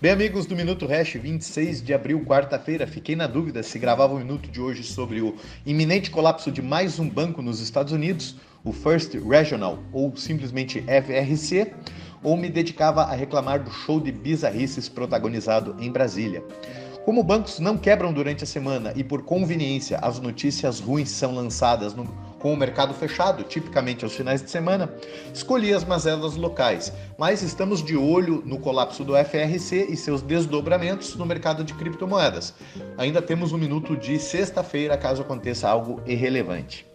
Bem, amigos do Minuto Hash, 26 de abril, quarta-feira, fiquei na dúvida se gravava o minuto de hoje sobre o iminente colapso de mais um banco nos Estados Unidos, o First Regional, ou simplesmente FRC, ou me dedicava a reclamar do show de bizarrices protagonizado em Brasília. Como bancos não quebram durante a semana e por conveniência as notícias ruins são lançadas no com o mercado fechado, tipicamente aos finais de semana, escolhi as mazelas locais, mas estamos de olho no colapso do FRC e seus desdobramentos no mercado de criptomoedas. Ainda temos um minuto de sexta-feira caso aconteça algo irrelevante.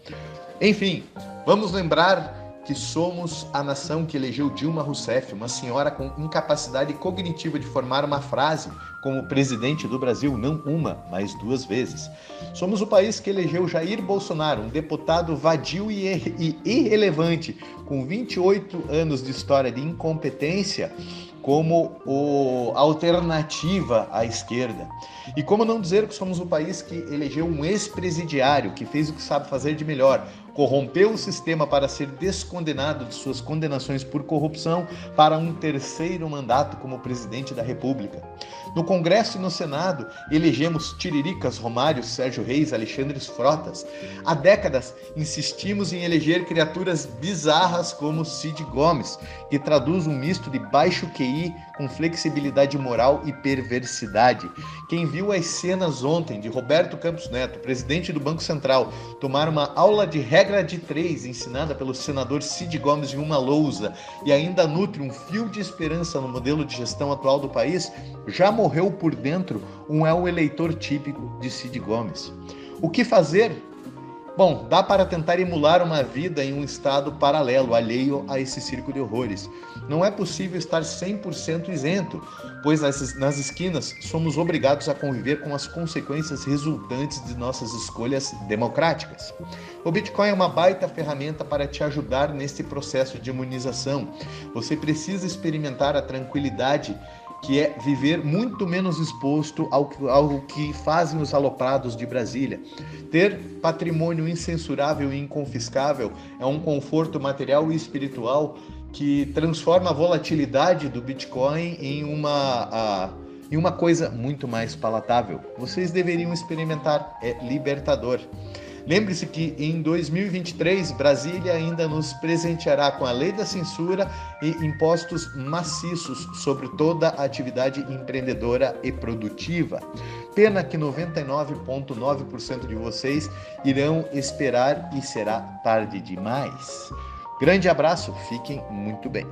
Enfim, vamos lembrar que somos a nação que elegeu Dilma Rousseff, uma senhora com incapacidade cognitiva de formar uma frase como presidente do Brasil, não uma, mas duas vezes. Somos o país que elegeu Jair Bolsonaro, um deputado vadio e irrelevante, com 28 anos de história de incompetência, como o alternativa à esquerda. E como não dizer que somos o país que elegeu um ex-presidiário que fez o que sabe fazer de melhor, corrompeu o sistema para ser descondenado de suas condenações por corrupção para um terceiro mandato como presidente da República. No Congresso e no Senado, elegemos Tiriricas, Romário, Sérgio Reis, Alexandre Frotas. Há décadas insistimos em eleger criaturas bizarras como Cid Gomes, que traduz um misto de baixo QI com flexibilidade moral e perversidade. Quem viu as cenas ontem de Roberto Campos Neto, presidente do Banco Central, tomar uma aula de regra de três ensinada pelo senador Cid Gomes em uma lousa e ainda nutre um fio de esperança no modelo de gestão atual do país, já morreu por dentro um é o eleitor típico de Cid Gomes. O que fazer Bom, dá para tentar emular uma vida em um estado paralelo, alheio a esse circo de horrores. Não é possível estar 100% isento, pois nas, nas esquinas somos obrigados a conviver com as consequências resultantes de nossas escolhas democráticas. O Bitcoin é uma baita ferramenta para te ajudar nesse processo de imunização. Você precisa experimentar a tranquilidade que é viver muito menos exposto ao, ao que fazem os aloprados de Brasília. Ter patrimônio incensurável e inconfiscável é um conforto material e espiritual que transforma a volatilidade do Bitcoin em uma, a, em uma coisa muito mais palatável. Vocês deveriam experimentar, é libertador. Lembre-se que em 2023 Brasília ainda nos presenteará com a lei da censura e impostos maciços sobre toda a atividade empreendedora e produtiva. Pena que 99,9% de vocês irão esperar e será tarde demais. Grande abraço, fiquem muito bem.